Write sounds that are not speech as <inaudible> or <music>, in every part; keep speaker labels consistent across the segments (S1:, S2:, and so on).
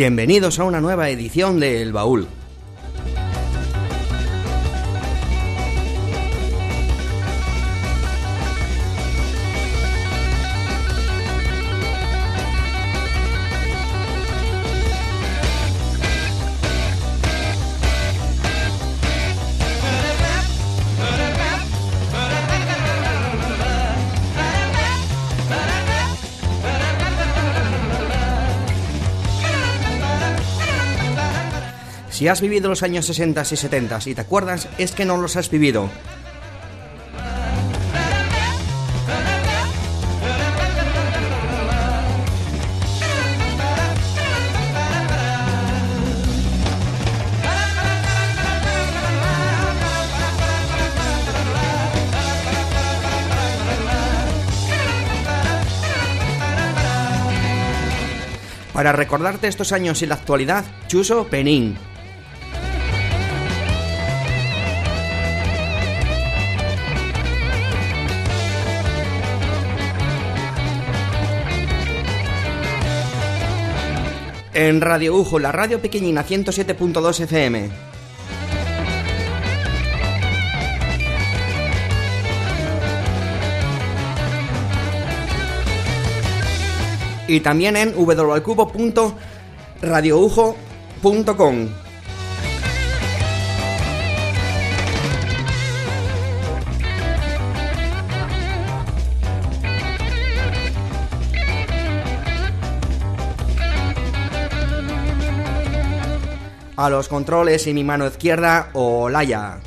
S1: Bienvenidos a una nueva edición de El Baúl. Si has vivido los años 60 y 70 y te acuerdas, es que no los has vivido. Para recordarte estos años y la actualidad, Chuso Penín. En Radio Ujo, la radio pequeñina 107.2 FM. Y también en www.radioujo.com. A los controles y mi mano izquierda, Olaya.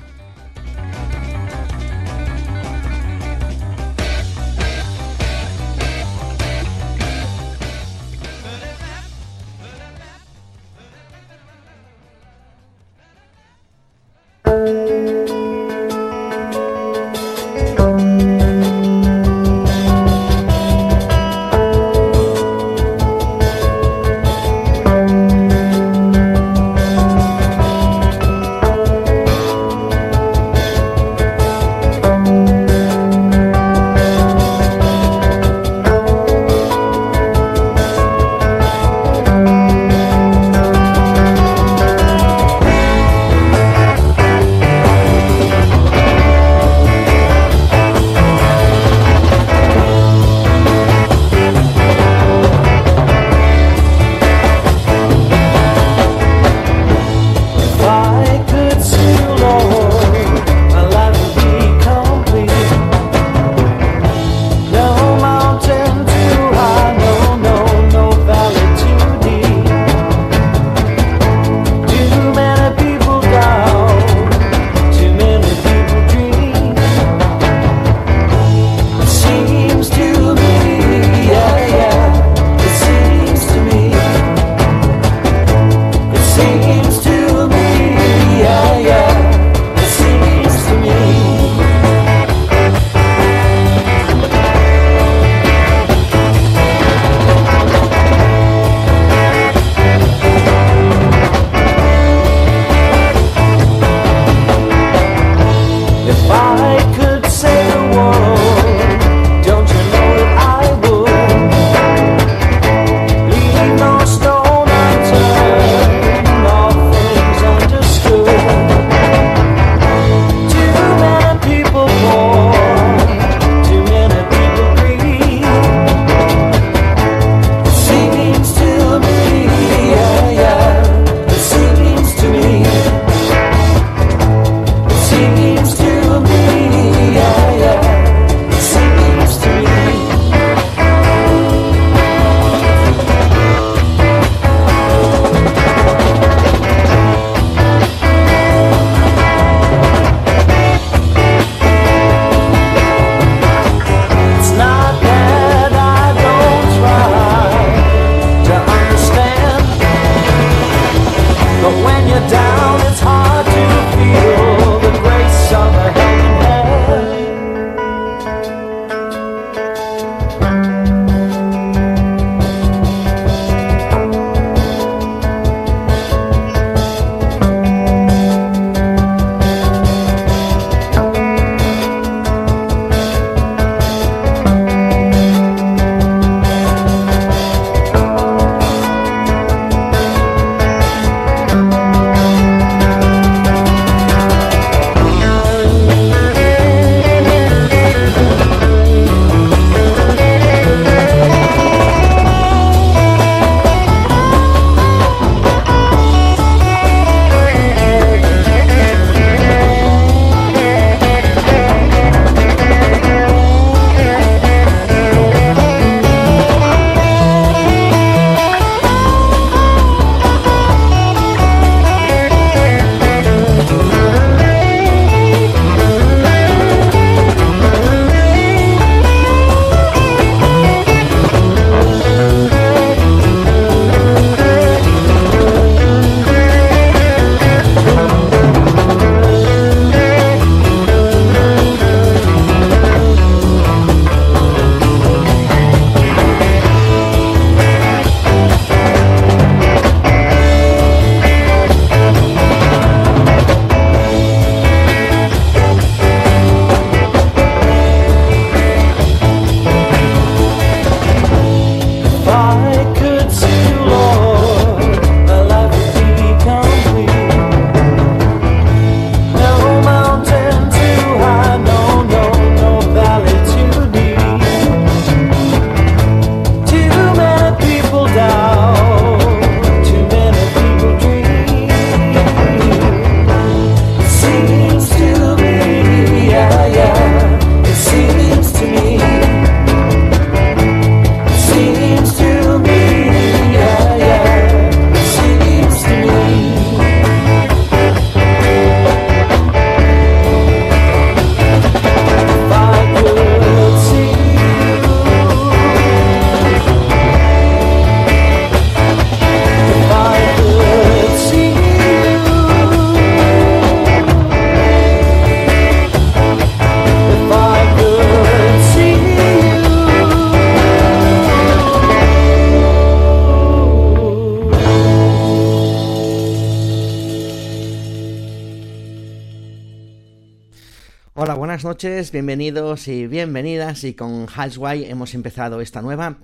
S1: Noches, bienvenidos y bienvenidas. Y con Halsway hemos empezado esta nueva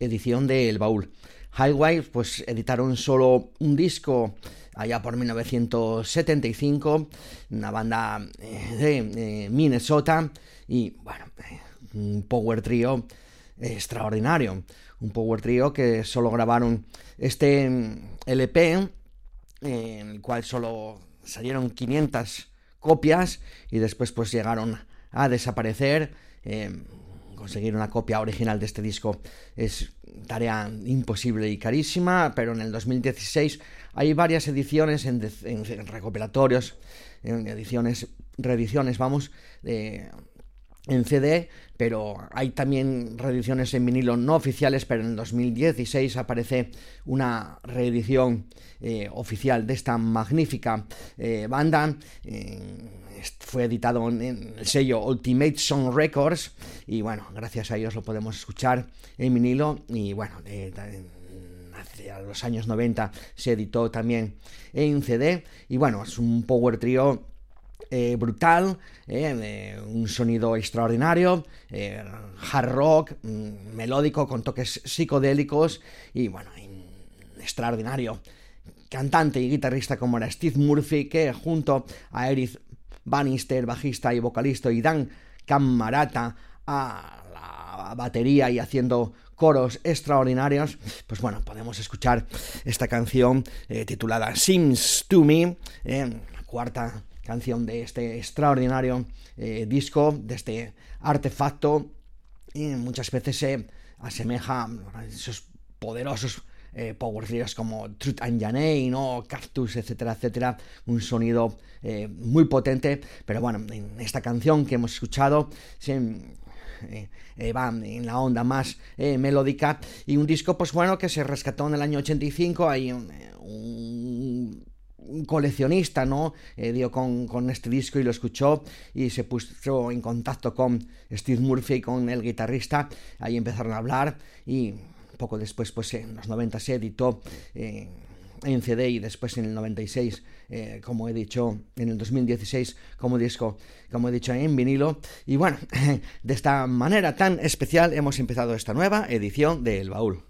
S1: edición de El Baúl. Highway pues editaron solo un disco allá por 1975, una banda eh, de eh, Minnesota y bueno, eh, un power trio extraordinario, un power trio que solo grabaron este mm, LP en el cual solo salieron 500 copias y después pues llegaron a desaparecer. conseguir una copia original de este disco es tarea imposible y carísima, pero en el 2016 hay varias ediciones en, recopilatorios, en ediciones, reediciones, vamos, en CD, pero hay también reediciones en vinilo no oficiales, pero en el 2016 aparece una reedición eh, oficial de esta magnífica eh, banda. fue editado en, el sello Ultimate Song Records y bueno, gracias a ellos lo podemos escuchar en vinilo y bueno, hacia los años 90 se editó también en CD y bueno, es un power trio eh, brutal, eh, un sonido extraordinario, hard rock, mm, melódico con toques psicodélicos y bueno, extraordinario. Cantante y guitarrista como era Steve Murphy, que junto a Eric Bannister, bajista y vocalista, y Dan Camarata a la batería y haciendo coros extraordinarios, pues bueno, podemos escuchar esta canción eh, titulada Seems to Me, eh, cuarta canción de este extraordinario eh, disco, de este artefacto, y muchas veces se asemeja a esos poderosos eh, power trios como Truth and Janey, ¿no? Cactus, etcétera, etcétera, un sonido eh, muy potente, pero bueno, en esta canción que hemos escuchado eh, va en la onda más melódica. Y un disco pues bueno que se rescató en el año 85, hay un, coleccionista, ¿no? dio con, con, este disco y lo escuchó y se puso en contacto con Steve Murphy, con el guitarrista, ahí empezaron a hablar y poco después, pues en los 90 se editó eh, en CD y después en el 96, eh, como he dicho, en el 2016 como disco, como he dicho, en vinilo. Y bueno, <laughs> de esta manera tan especial hemos empezado esta nueva edición de El Baúl.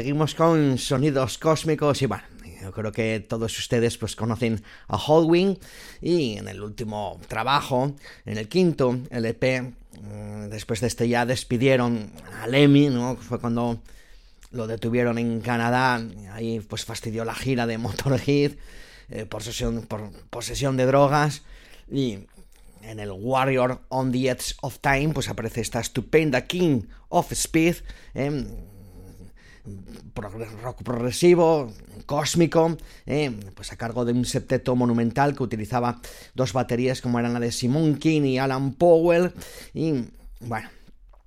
S1: Seguimos con sonidos cósmicos y bueno, yo creo que todos ustedes pues conocen a Halloween. Y en el último trabajo, en el quinto LP, mm, después de este ya despidieron a Lemmy, ¿no? Fue cuando lo detuvieron en Canadá, ahí pues fastidió la gira de Motorhead eh, por, posesión de drogas. Y en el Warrior on the Edge of Time pues aparece esta estupenda King of Speed, eh, rock progresivo, cósmico, eh, pues a cargo de un septeto monumental que utilizaba dos baterías como eran la de Simon King y Alan Powell. Y bueno,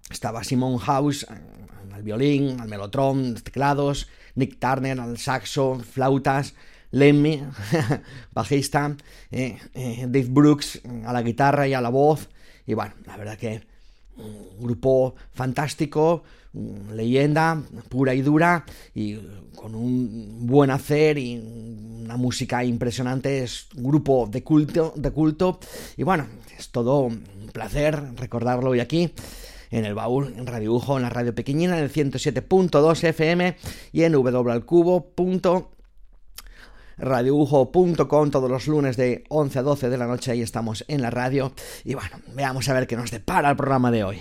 S1: estaba Simon House eh, al violín, al melotron, teclados, Nick Turner al saxo, flautas, Lemmy, <laughs> bajista, eh, Dave Brooks a la guitarra y a la voz. Y bueno, la verdad que un grupo fantástico, leyenda pura y dura y con un buen hacer y una música impresionante, es un grupo de culto, de culto. Y bueno, es todo un placer recordarlo hoy aquí en el baúl, en Radio Ujo, en la radio pequeñina, en el 107.2 FM y en www.radioujo.com todos los lunes de 11 a 12 de la noche, ahí estamos en la radio. Y bueno, veamos a ver qué nos depara el programa de hoy.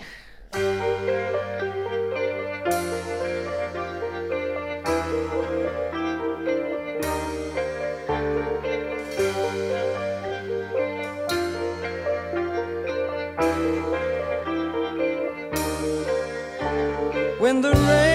S1: When the rain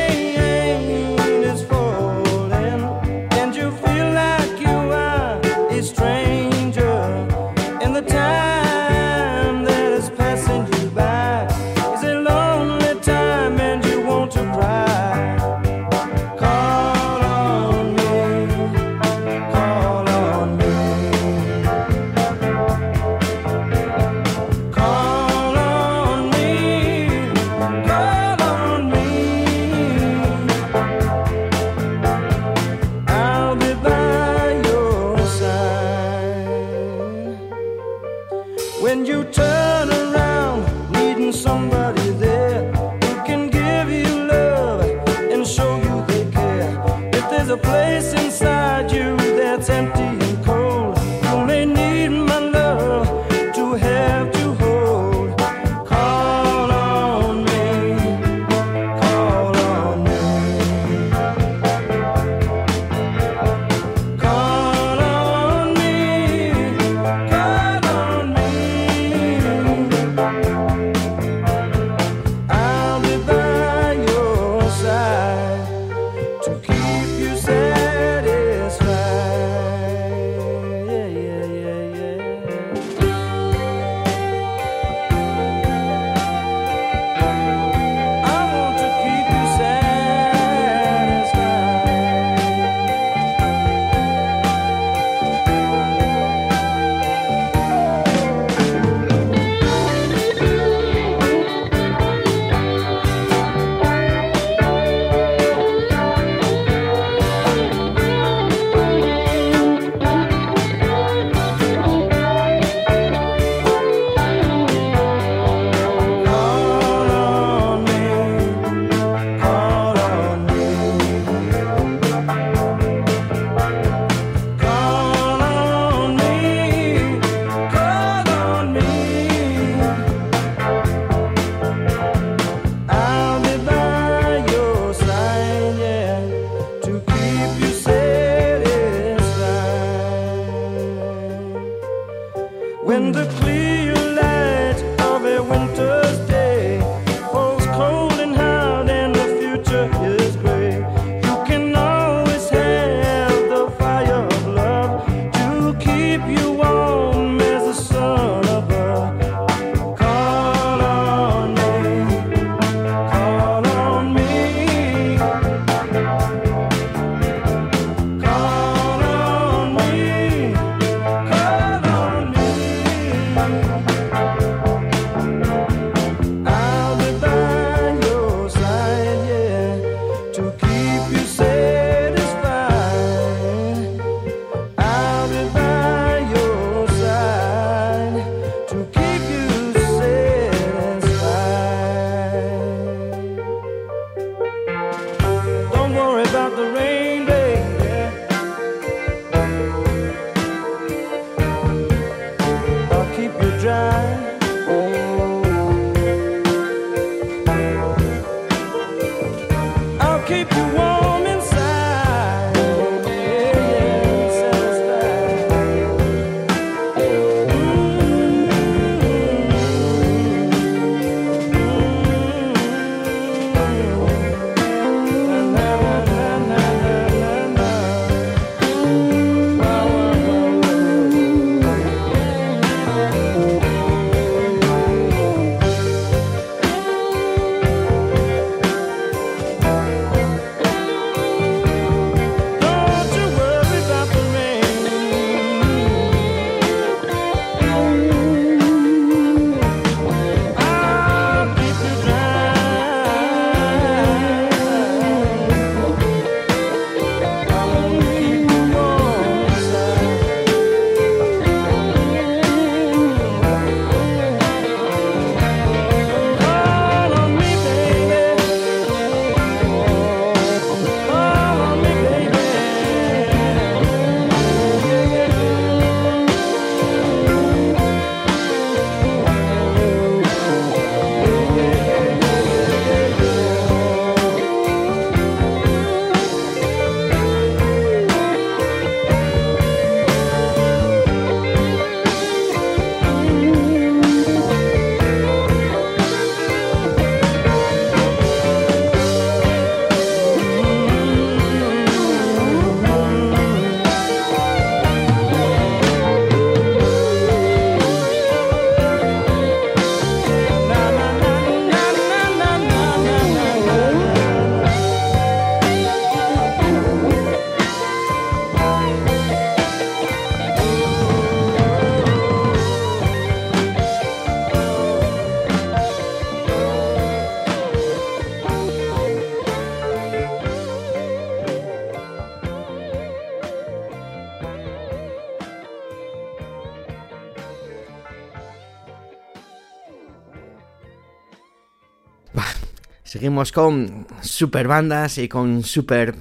S2: Con super bandas y con super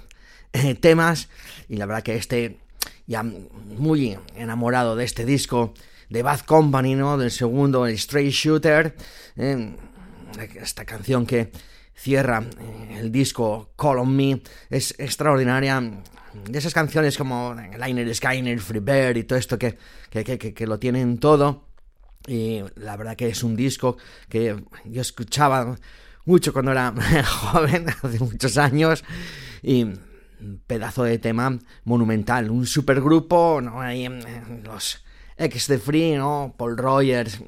S2: eh, temas. Y la verdad que este, ya muy enamorado de este disco de Bad Company, ¿no? Del segundo, el Straight Shooter. Eh, esta canción que cierra eh, el disco Call on Me es extraordinaria. De esas canciones como Liner Skyner, Free Bird y todo esto que, que, que lo tienen todo. Y la verdad que es un disco que yo escuchaba mucho cuando era <laughs> joven, <laughs> hace muchos años, y pedazo de tema monumental, un supergrupo, ¿no? Ahí los ex de Free, ¿no? Paul Rogers,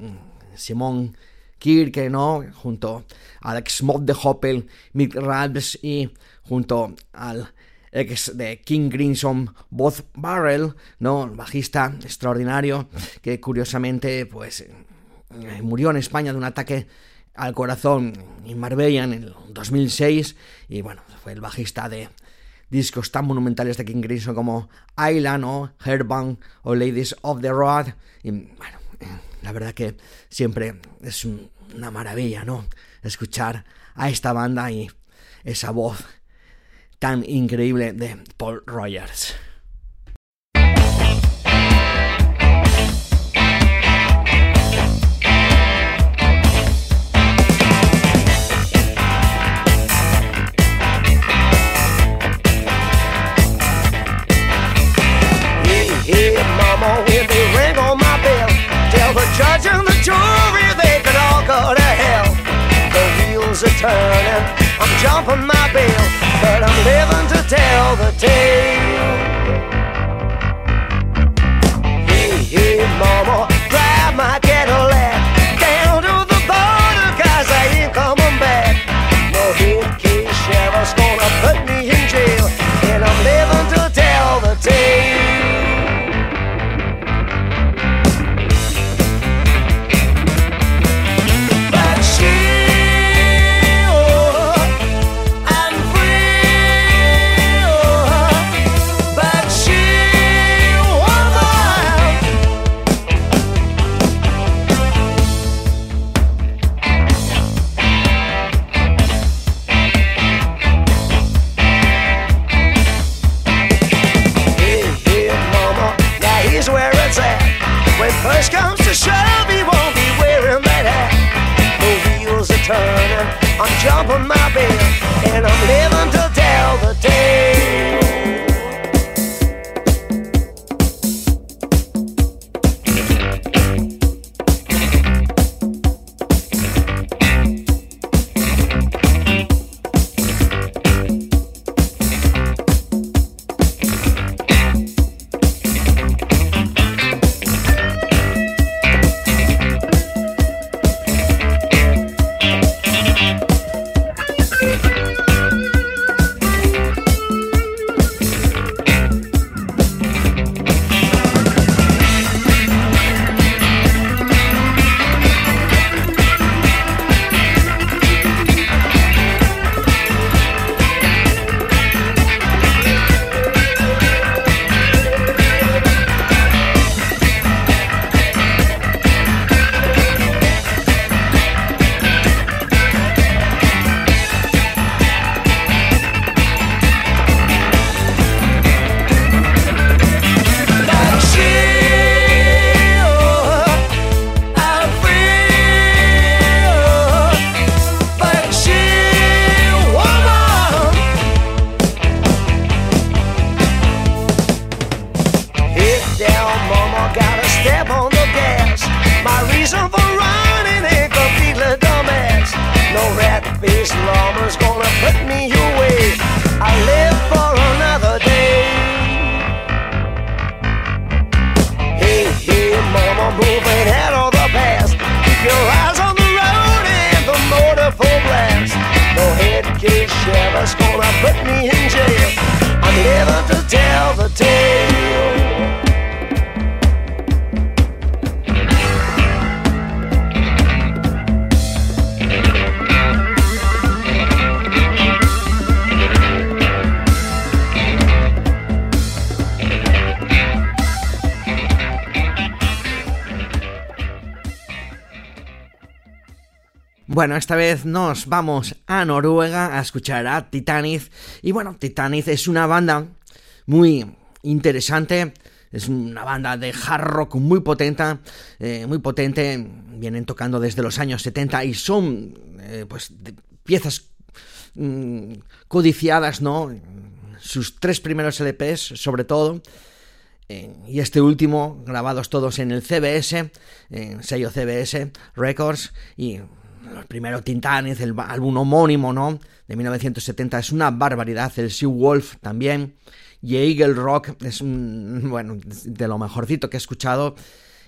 S2: Simón Kirke, ¿no? Junto al ex Mod de Hoppel, Mick Ralphs y junto al ex de King Crimson, Both Barrel, ¿no? bajista extraordinario que curiosamente, pues, eh, murió en España de un ataque al corazón en Marbella en el 2006 y bueno, fue el bajista de discos tan monumentales de King Crimson como Island o Herban o Ladies of the Road y bueno, la verdad que siempre es una maravilla, ¿no? Escuchar a esta banda y esa voz tan increíble de Paul Rogers.
S1: Bueno, esta vez nos vamos a Noruega a escuchar a Titanic. Y bueno, Titanic es una banda muy interesante. Es una banda de hard rock muy potente, eh, muy potente. Vienen tocando desde los años 70 y son eh, pues piezas mm, codiciadas, ¿no? Sus tres primeros LPs, sobre todo. Eh, y este último, grabados todos en el CBS, en sello CBS Records, el primero Titanic, el álbum homónimo, ¿no? De 1970, es una barbaridad, el Sea Wolf también, y Eagle Rock es un, <laughs> bueno, de lo mejorcito que he escuchado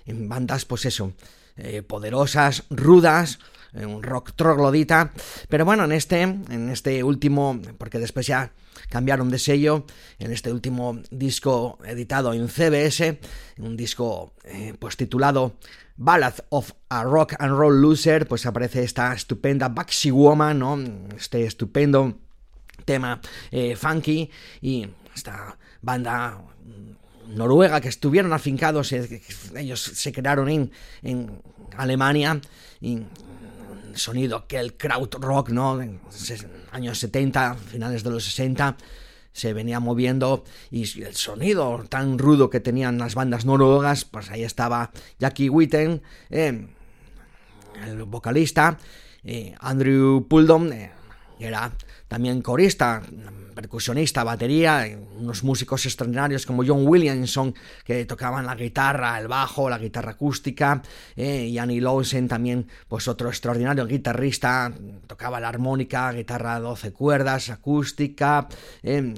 S1: en bandas, pues eso, eh, poderosas, rudas, eh, un rock troglodita, pero bueno, en este, en este último, porque después ya cambiaron de sello, en este último disco editado en CBS, un disco eh, pues titulado Ballad of a Rock and Roll Loser, pues aparece esta estupenda Baxi Woman, ¿no? Este estupendo tema funky y esta banda noruega que estuvieron afincados, eh, ellos se crearon en, Alemania, y sonido que el rock, ¿no? En años 70, finales de los 60, se venía moviendo y el sonido tan rudo que tenían las bandas noruegas, pues ahí estaba Jackie Witten, eh, el vocalista, eh, Andrew Puldom, era también corista, percusionista, batería, unos músicos extraordinarios como John Williamson, que tocaban la guitarra, el bajo, la guitarra acústica, eh, y Annie Lawson también, pues otro extraordinario guitarrista, tocaba la armónica, guitarra 12 cuerdas, acústica, eh,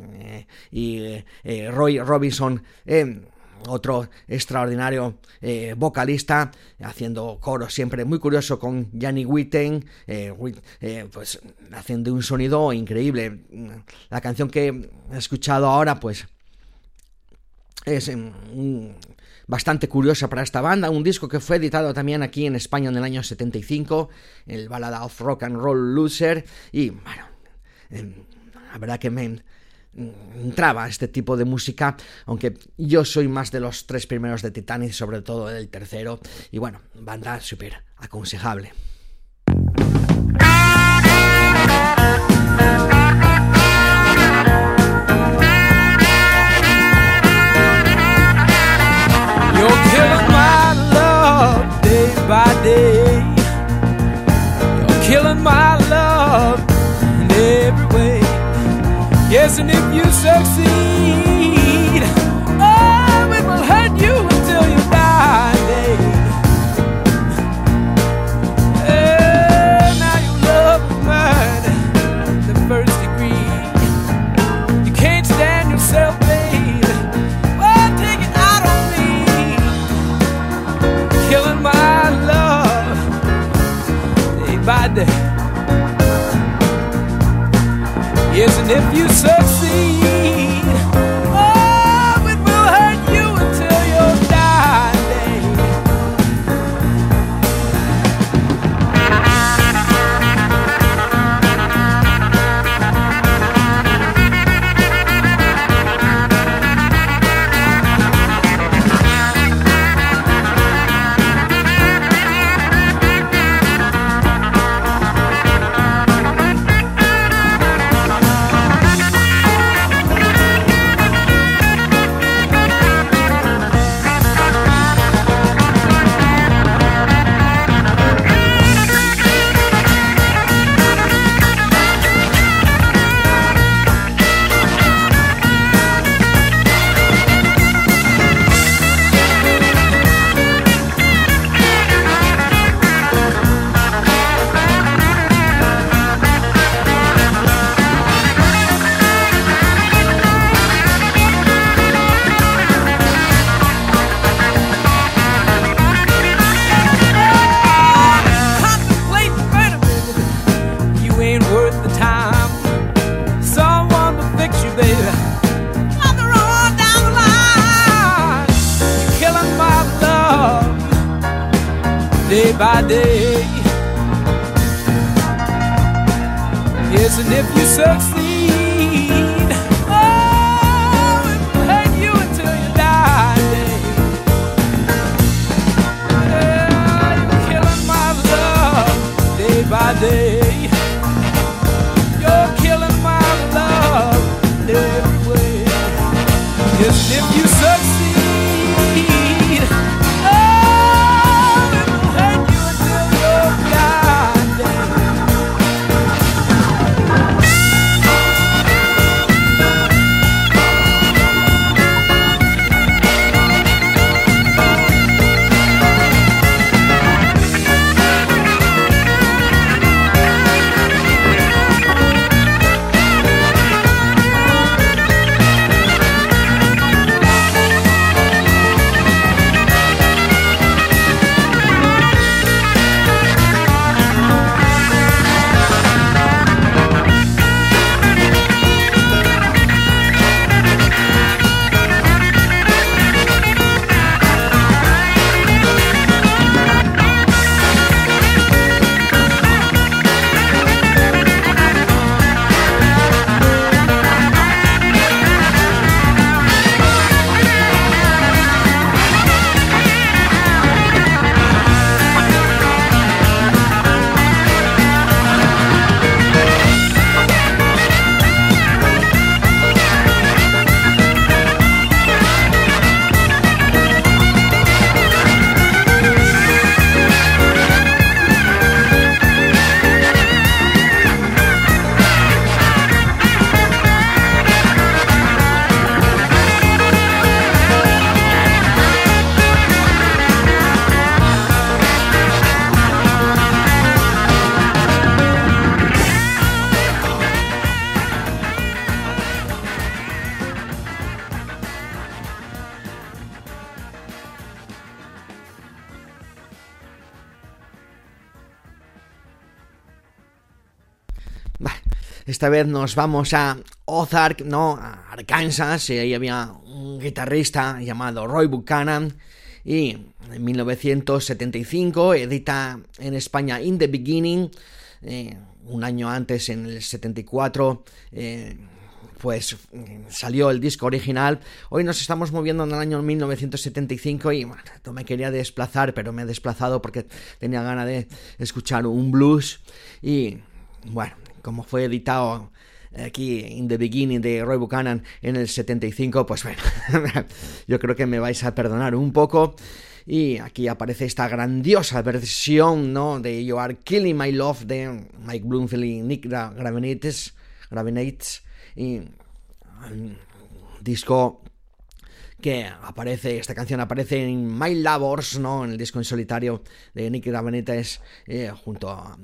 S1: eh, y Roy Robinson, otro extraordinario eh, vocalista, haciendo coro siempre muy curioso con Janny Witten, eh, eh, pues haciendo un sonido increíble. La canción que he escuchado ahora, pues es bastante curiosa para esta banda, un disco que fue editado también aquí en España en el año 75, el balada of rock and roll loser, y bueno, la verdad que me entraba este tipo de música, aunque yo soy más de los tres primeros de Titanic, sobre todo del tercero, y bueno, banda súper aconsejable. Yes, and if you succeed, if you succeed, esta vez nos vamos a Ozark, ¿no? A Arkansas, y ahí había un guitarrista llamado Roy Buchanan, y en 1975 edita en España In the Beginning, eh, un año antes, en el 74, eh, pues salió el disco original. Hoy nos estamos moviendo en el año 1975 y me quería desplazar, pero me he desplazado porque tenía ganas de escuchar un blues y bueno, como fue editado aquí in the beginning de Roy Buchanan en el 75, pues bueno, <laughs> yo creo que me vais a perdonar un poco. Y aquí aparece esta grandiosa versión, ¿no? De You Are Killing My Love de Mike Bloomfield y Nick Gravenites, Gravenites y un disco que aparece, esta canción aparece en My Labors, ¿no? En el disco en solitario de Nick Gravenites eh, junto a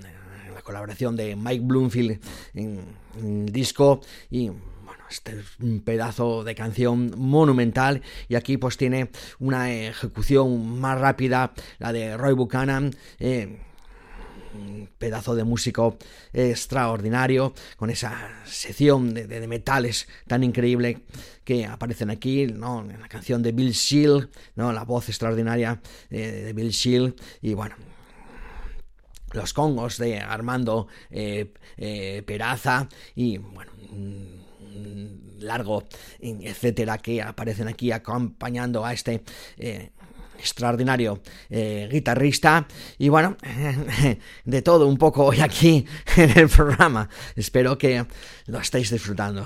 S1: la colaboración de Mike Bloomfield en, el disco y bueno, este es un pedazo de canción monumental y aquí pues tiene una ejecución más rápida, la de Roy Buchanan. Eh, pedazo de músico extraordinario, con esa sección de, metales tan increíble que aparecen aquí, ¿no? en la canción de Bill Shield, ¿no? la voz extraordinaria de, Bill Shield, y bueno, los congos de Armando eh, eh, Peraza y bueno largo etcétera que aparecen aquí acompañando a este eh, extraordinario eh, guitarrista y bueno, <laughs> de todo un poco hoy aquí en el programa. Espero que lo estéis disfrutando.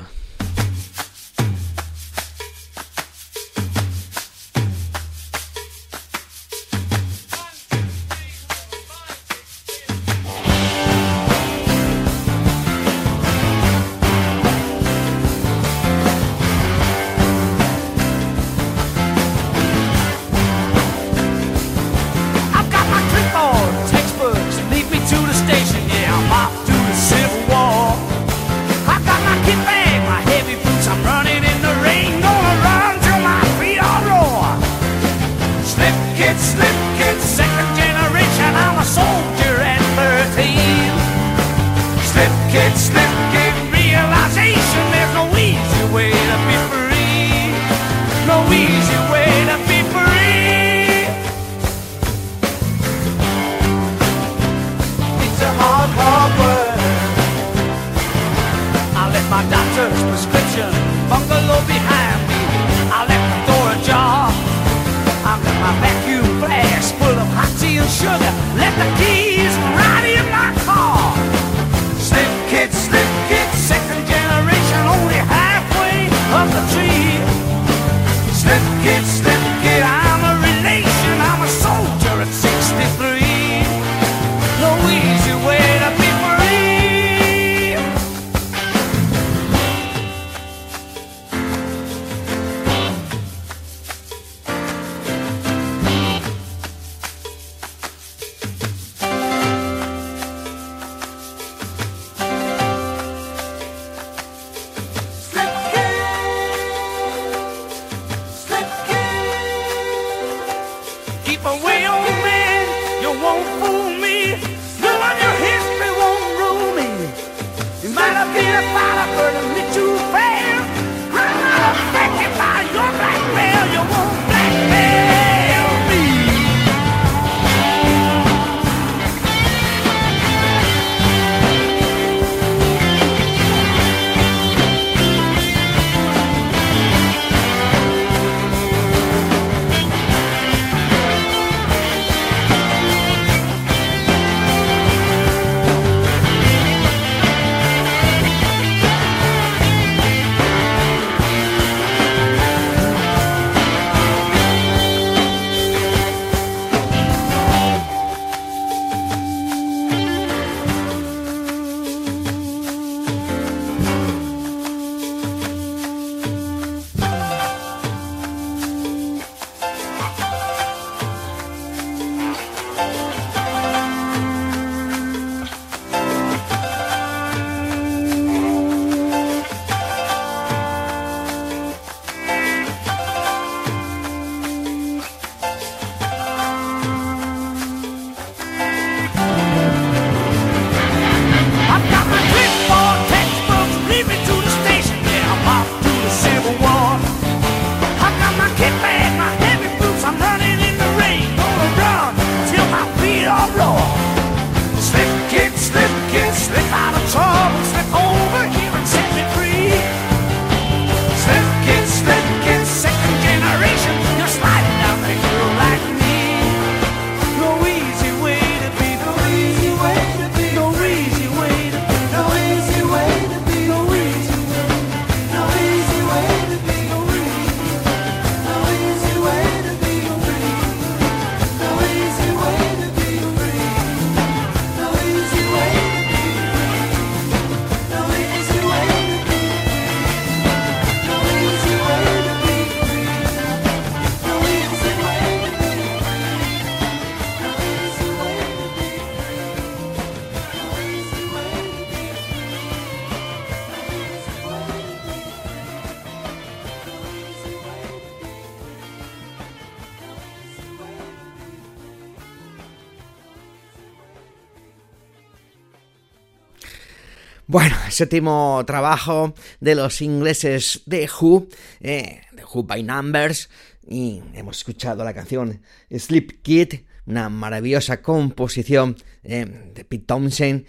S1: Séptimo trabajo de los ingleses de Who, eh, de Who by Numbers, y hemos escuchado la canción Sleep Kid, una maravillosa composición eh, de Pete Thompson,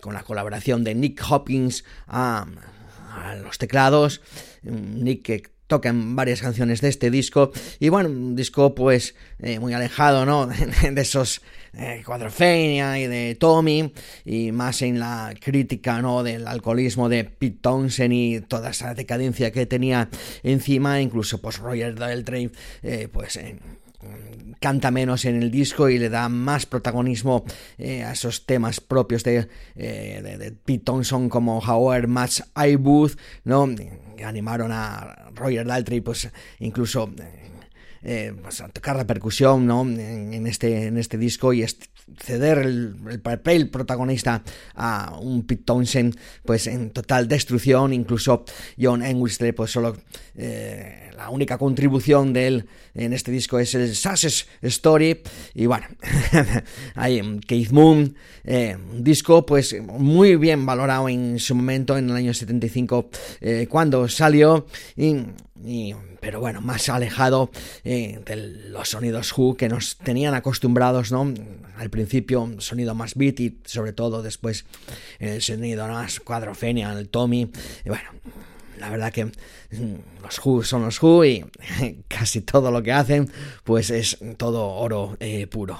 S1: con la colaboración de Nick Hopkins a, los teclados, Nick que toca en varias canciones de este disco, y bueno, un disco pues eh, muy alejado, ¿no? <laughs> de esos eh, y de Tommy, y más en la crítica ¿no? del alcoholismo de Pete Townsend y toda esa decadencia que tenía encima, incluso pues Roger Daltrey, eh, pues canta menos en el disco y le da más protagonismo eh, a esos temas propios de, de, Pete Thompson como Howard Match I ¿no? animaron a Roger Daltrey pues incluso eh, pues, a tocar la percusión ¿no? en, este, en este disco y ceder el, papel protagonista a un Pete Townsend pues en total destrucción incluso John Englesley pues solo eh, la única contribución de él en este disco es el Sasses Story y bueno <laughs> hay Keith Moon eh, un disco pues muy bien valorado en su momento en el año 75 cuando salió y pero bueno, más alejado eh, de los sonidos Who que nos tenían acostumbrados, ¿no? Al principio, sonido más beat y sobre todo después el sonido más cuadrofenia, el Tommy. Y bueno, la verdad que mm, los Who son los Who y <laughs> casi todo lo que hacen pues es todo oro eh, puro.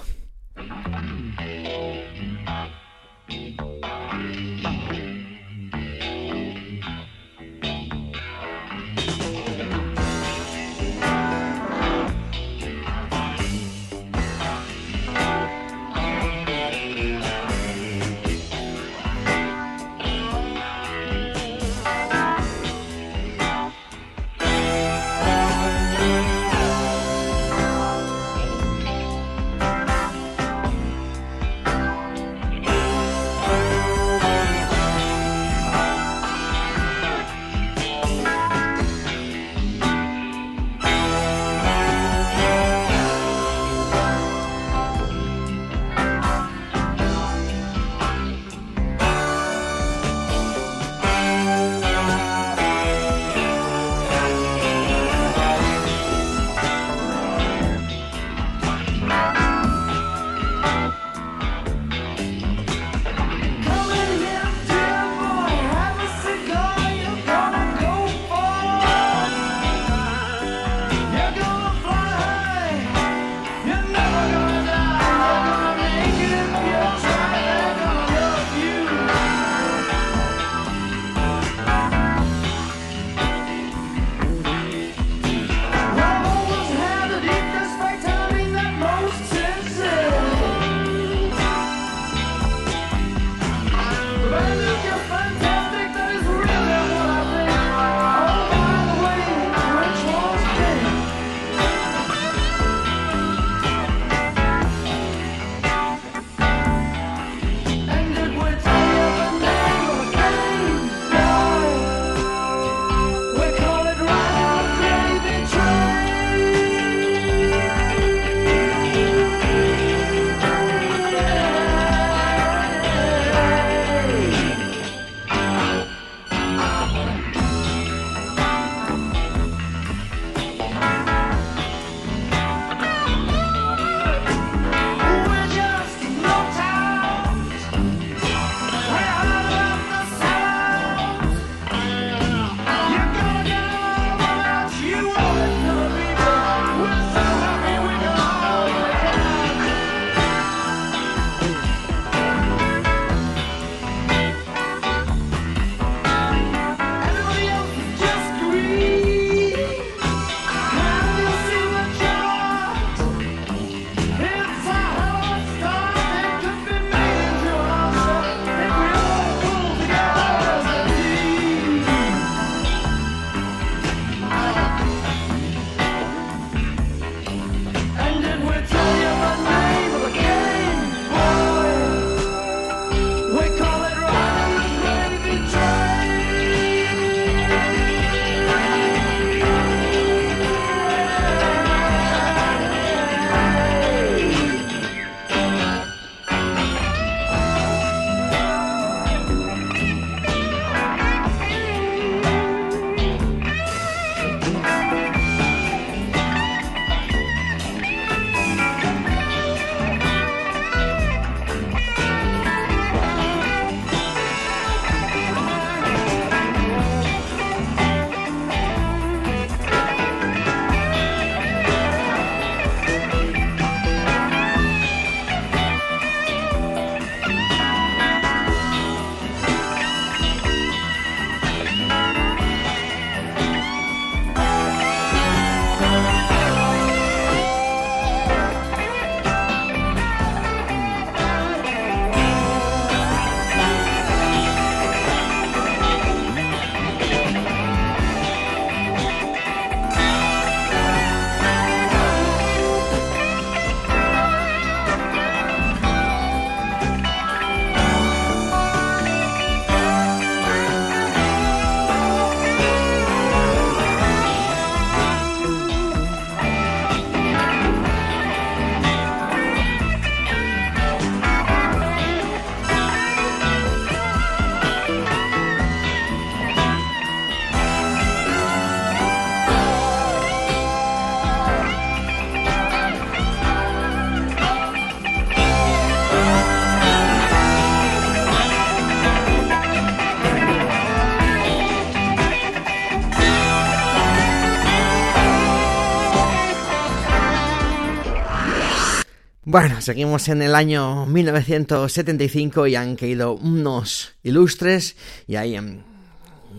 S1: Bueno, seguimos en el año 1975 y han caído unos ilustres y ahí en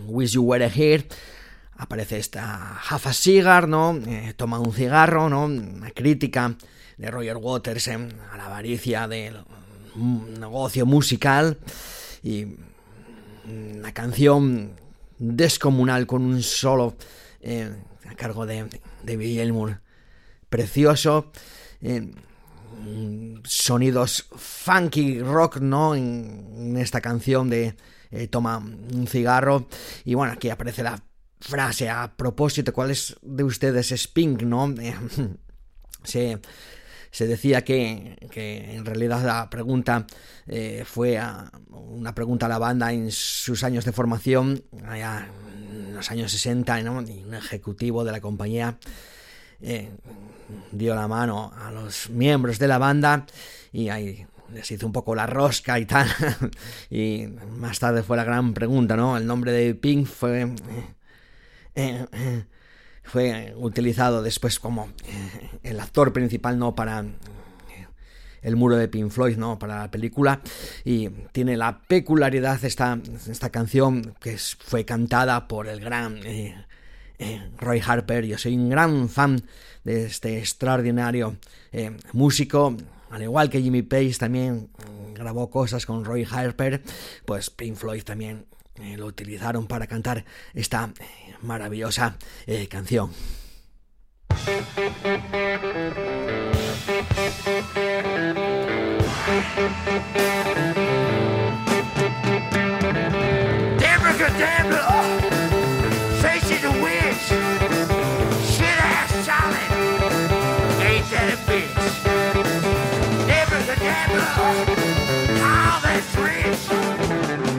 S1: Wish You Were Here aparece esta Half a Cigar, ¿no? Eh, toma un cigarro, ¿no? Una crítica de Roger Waters a la avaricia del negocio musical y una canción descomunal con un solo eh, a cargo de, de Bill Elmore precioso. Eh, sonidos funky rock, ¿no? En, esta canción de eh, Toma un cigarro. Y bueno, aquí aparece la frase a propósito, ¿cuál es de ustedes es Pink, no? <laughs> se, se, decía que, que, en realidad la pregunta eh, fue una pregunta a la banda en sus años de formación, allá en los años 60, ¿no? Y un ejecutivo de la compañía eh, dio la mano a los miembros de la banda y ahí les hizo un poco la rosca y tal. <laughs> y más tarde fue la gran pregunta, ¿no? El nombre de Pink fue... Eh, eh, fue utilizado después como el actor principal, ¿no? Para el muro de Pink Floyd, ¿no? Para la película. Y tiene la peculiaridad esta, esta canción que fue cantada por el gran eh, Roy Harper. Yo soy un gran fan de este extraordinario eh, músico. Al igual que Jimmy Page también mm, grabó cosas con Roy Harper, pues Pink Floyd también eh, lo utilizaron para cantar esta maravillosa canción. people, all the streets.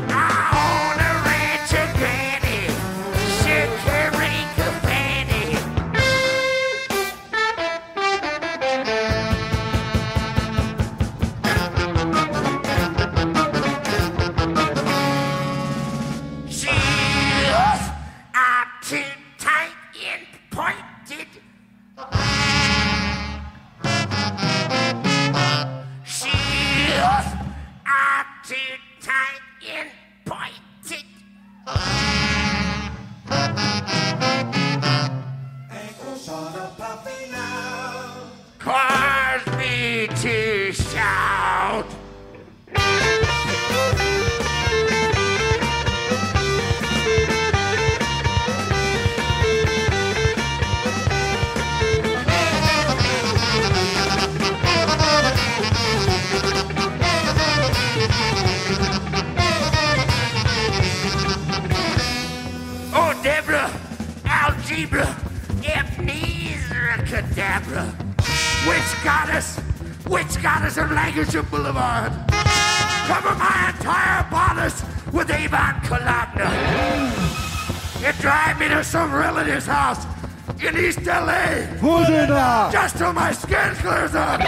S3: Just till my skin clears up.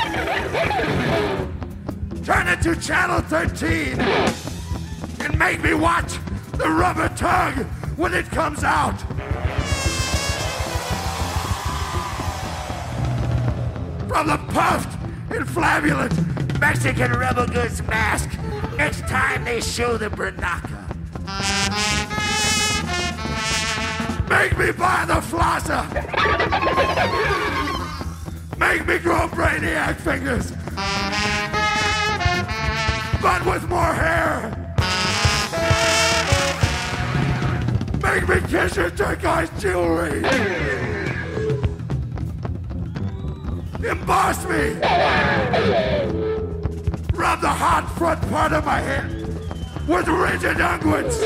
S3: Turn it to channel 13 and make me watch the rubber tug when it comes out. From the puffed and flabulent Mexican rebel goods mask next time they show the Bernaka. Make me buy the flosser. Make me grow brainiac fingers. But with more hair. Make me kiss your turquoise jewelry. Emboss me. Rub the hot front part of my head with rigid unguents.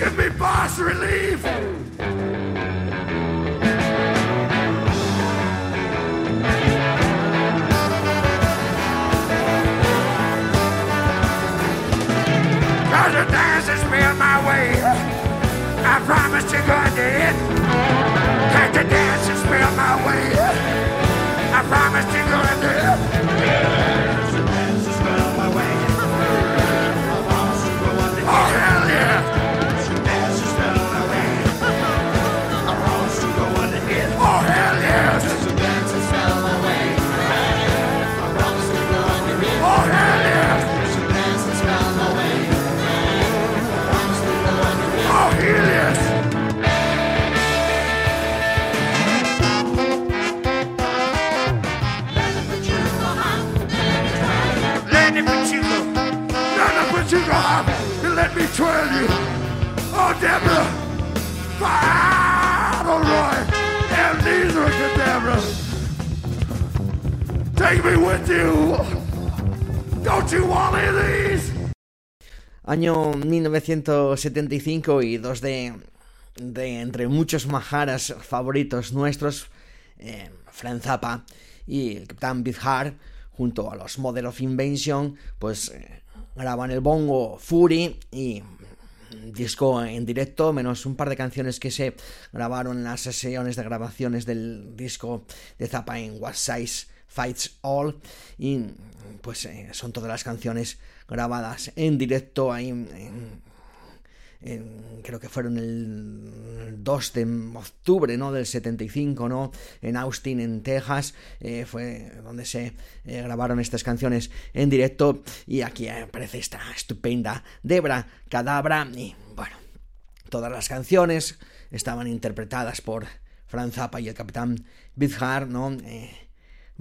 S3: Give me boss relief! Cause the dance is on my way. I promise you're going to hit. Cause the dance is on my way. I promise you're going to hit. you drive and let me trail you. Oh, Deborah, Roy, and these are Deborah. Take me with you. Don't you want any of these?
S1: Año 1975 y dos de, de entre muchos majaras favoritos nuestros, eh, Frank Zappa y el Capitán Bizhar, junto a los Model of Invention, pues eh, graban el bongo Fury y disco en directo, menos un par de canciones que se grabaron en las sesiones de grabaciones del disco de Zappa en What Size Fights All. Y pues eh, son todas las canciones grabadas en directo ahí en, creo que fueron el 2 de octubre ¿no? del 75 ¿no? en Austin en Texas eh, fue donde se eh, grabaron estas canciones en directo y aquí aparece esta estupenda Debra Cadabra y bueno todas las canciones estaban interpretadas por Franz Zappa y el capitán Bizhar ¿no? Eh,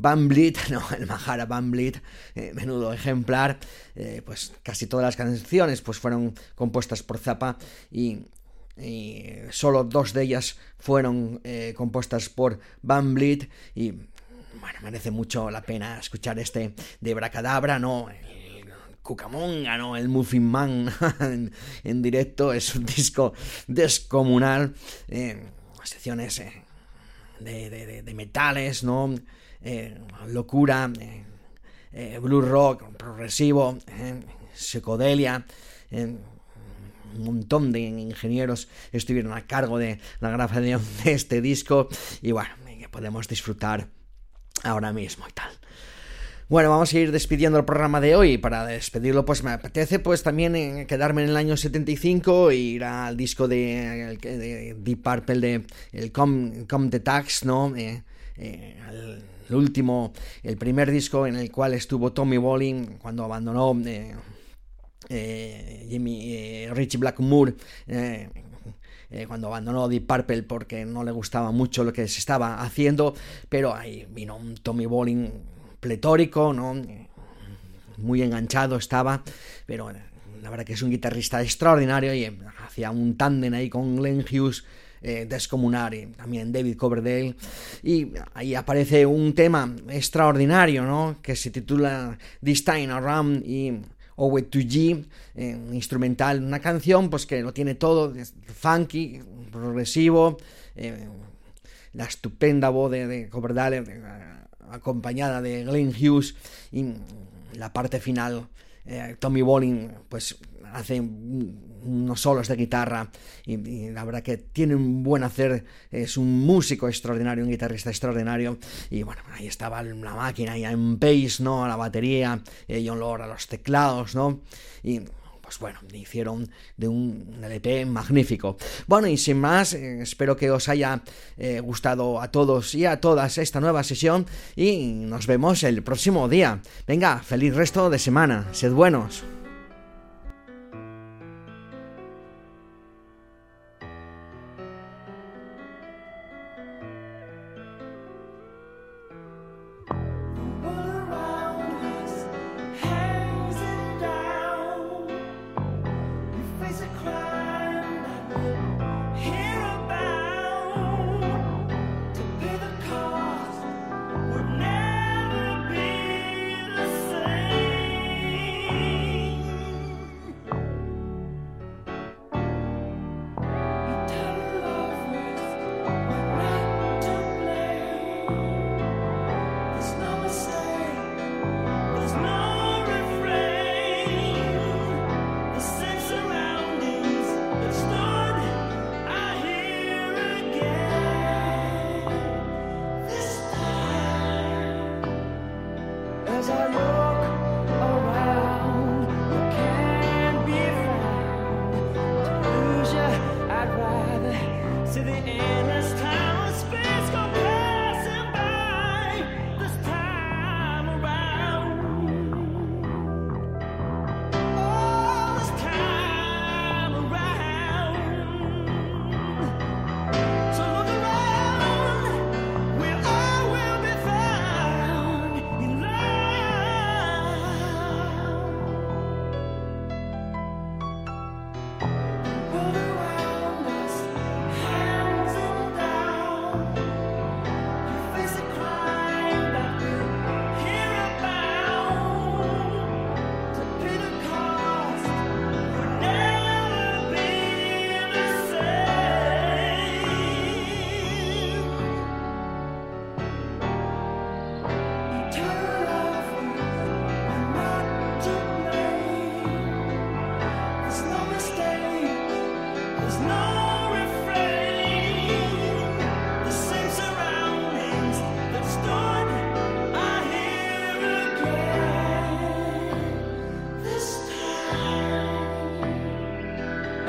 S1: Van Blit, <laughs> no, el Mahara Van Blit, eh, menudo ejemplar, eh, pues casi todas las canciones pues fueron compuestas por Zappa y, solo dos de ellas fueron eh, compuestas por Van Blit y bueno, merece mucho la pena escuchar este de Bracadabra, ¿no? El Cucamonga, ¿no? El Muffin Man <laughs> en, directo, es un disco descomunal, secciones de metales, ¿no? Eh, locura, eh, eh, blue rock, progresivo, psicodelia. un montón de ingenieros estuvieron a cargo de la grabación <laughs> de este disco y bueno, que podemos disfrutar ahora mismo y tal. Bueno, vamos a ir despidiendo el programa de hoy. Para despedirlo, pues me apetece pues también quedarme en el año 75 e ir al disco de, Deep Purple de el Com, Com the Tax, ¿no? El último, el primer disco en el cual estuvo Tommy Bolin cuando abandonó eh, eh, Jimmy, eh, Richie Blackmore. cuando abandonó Deep Purple porque no le gustaba mucho lo que se estaba haciendo, pero ahí vino un Tommy Bolin pletórico, ¿no? muy enganchado estaba, pero la verdad que es un guitarrista extraordinario y hacía un tándem ahí con Glenn Hughes eh, descomunal y también David Coverdale y ahí aparece un tema extraordinario ¿no? que se titula This Time Around y Owe to G eh, instrumental una canción pues que lo tiene todo funky progresivo eh, la estupenda voz de, Coverdale eh, acompañada de Glenn Hughes y la parte final Tommy Bolin pues hace unos solos de guitarra y, la verdad que tiene un buen hacer, es un músico extraordinario, un guitarrista extraordinario y bueno, ahí estaba la máquina, y en bass, ¿no? A la batería, eh, a los teclados, ¿no? Y pues bueno, hicieron de un LP magnífico. Bueno, y sin más, eh, espero que os haya eh, gustado a todos y a todas esta nueva sesión y nos vemos el próximo día. Venga, feliz resto de semana, sed buenos.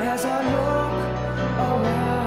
S4: As I look around.